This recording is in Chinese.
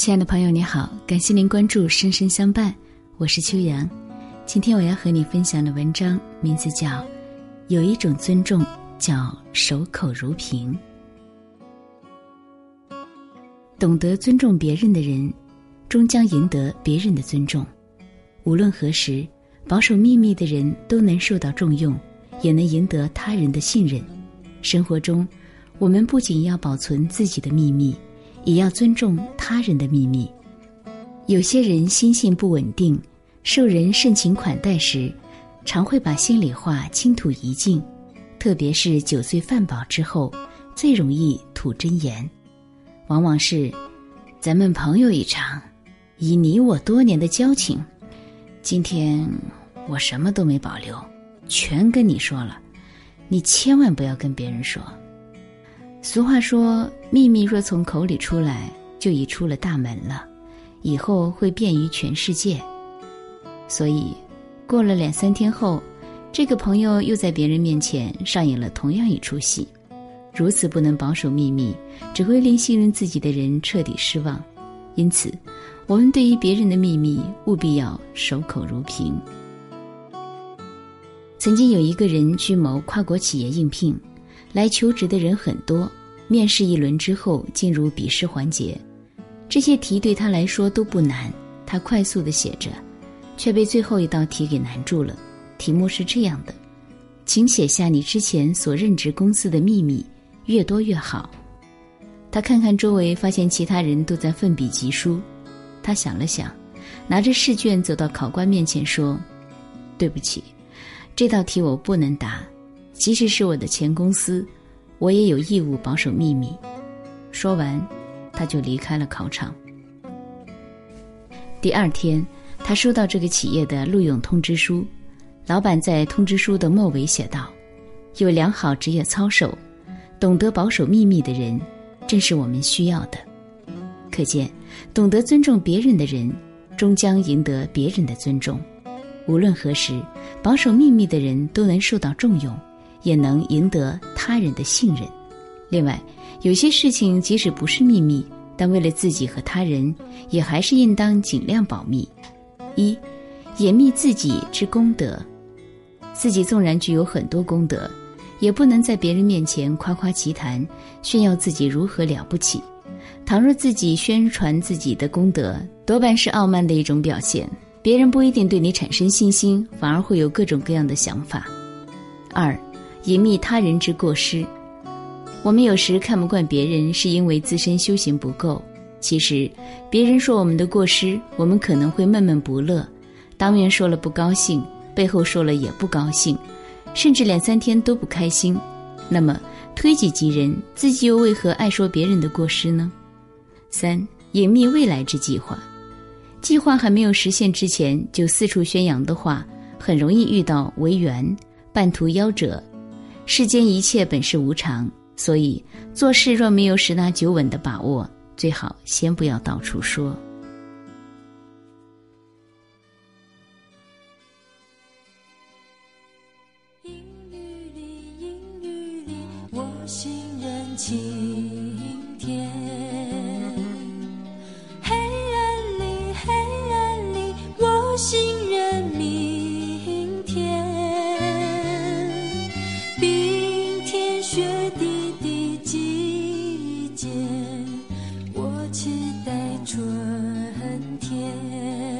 亲爱的朋友，你好，感谢您关注《深深相伴》，我是秋阳。今天我要和你分享的文章名字叫《有一种尊重叫守口如瓶》。懂得尊重别人的人，终将赢得别人的尊重。无论何时，保守秘密的人都能受到重用，也能赢得他人的信任。生活中，我们不仅要保存自己的秘密。也要尊重他人的秘密。有些人心性不稳定，受人盛情款待时，常会把心里话倾吐一尽，特别是酒醉饭饱之后，最容易吐真言。往往是，咱们朋友一场，以你我多年的交情，今天我什么都没保留，全跟你说了，你千万不要跟别人说。俗话说：“秘密若从口里出来，就已出了大门了，以后会便于全世界。”所以，过了两三天后，这个朋友又在别人面前上演了同样一出戏。如此不能保守秘密，只会令信任自己的人彻底失望。因此，我们对于别人的秘密，务必要守口如瓶。曾经有一个人去某跨国企业应聘。来求职的人很多，面试一轮之后进入笔试环节，这些题对他来说都不难，他快速的写着，却被最后一道题给难住了。题目是这样的：请写下你之前所任职公司的秘密，越多越好。他看看周围，发现其他人都在奋笔疾书，他想了想，拿着试卷走到考官面前说：“对不起，这道题我不能答。”即使是我的前公司，我也有义务保守秘密。说完，他就离开了考场。第二天，他收到这个企业的录用通知书，老板在通知书的末尾写道：“有良好职业操守，懂得保守秘密的人，正是我们需要的。”可见，懂得尊重别人的人，终将赢得别人的尊重。无论何时，保守秘密的人都能受到重用。也能赢得他人的信任。另外，有些事情即使不是秘密，但为了自己和他人，也还是应当尽量保密。一，掩密自己之功德。自己纵然具有很多功德，也不能在别人面前夸夸其谈，炫耀自己如何了不起。倘若自己宣传自己的功德，多半是傲慢的一种表现，别人不一定对你产生信心，反而会有各种各样的想法。二。隐秘他人之过失，我们有时看不惯别人，是因为自身修行不够。其实，别人说我们的过失，我们可能会闷闷不乐，当面说了不高兴，背后说了也不高兴，甚至两三天都不开心。那么，推己及人，自己又为何爱说别人的过失呢？三、隐秘未来之计划，计划还没有实现之前就四处宣扬的话，很容易遇到违缘、半途夭折。世间一切本是无常，所以做事若没有十拿九稳的把握，最好先不要到处说。阴雨里，阴雨里，我心任晴天；黑暗里，黑暗里，我心。春天。